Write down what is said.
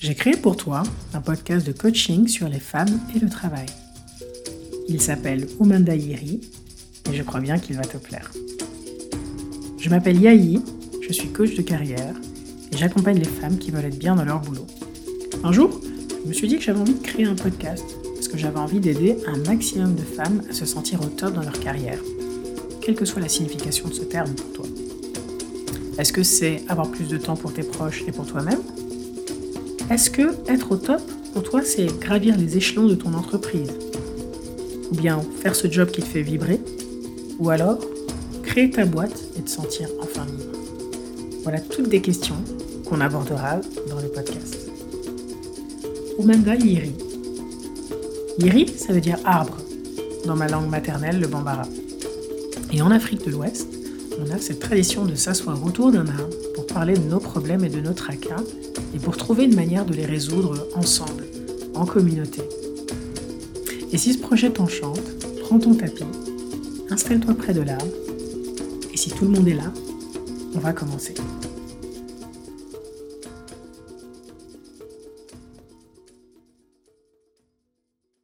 J'ai créé pour toi un podcast de coaching sur les femmes et le travail. Il s'appelle Umanda Yeri et je crois bien qu'il va te plaire. Je m'appelle Yahi, je suis coach de carrière et j'accompagne les femmes qui veulent être bien dans leur boulot. Un jour, je me suis dit que j'avais envie de créer un podcast parce que j'avais envie d'aider un maximum de femmes à se sentir au top dans leur carrière, quelle que soit la signification de ce terme pour toi. Est-ce que c'est avoir plus de temps pour tes proches et pour toi-même? Est-ce que être au top, pour toi, c'est gravir les échelons de ton entreprise Ou bien faire ce job qui te fait vibrer Ou alors créer ta boîte et te sentir enfin libre Voilà toutes des questions qu'on abordera dans le podcast. Umanda Yiri. Yiri, ça veut dire arbre dans ma langue maternelle, le bambara. Et en Afrique de l'Ouest, on a cette tradition de s'asseoir autour d'un arbre pour parler de nos problèmes et de nos tracas et pour trouver une manière de les résoudre ensemble, en communauté. Et si ce projet t'enchante, prends ton tapis, installe-toi près de l'arbre et si tout le monde est là, on va commencer.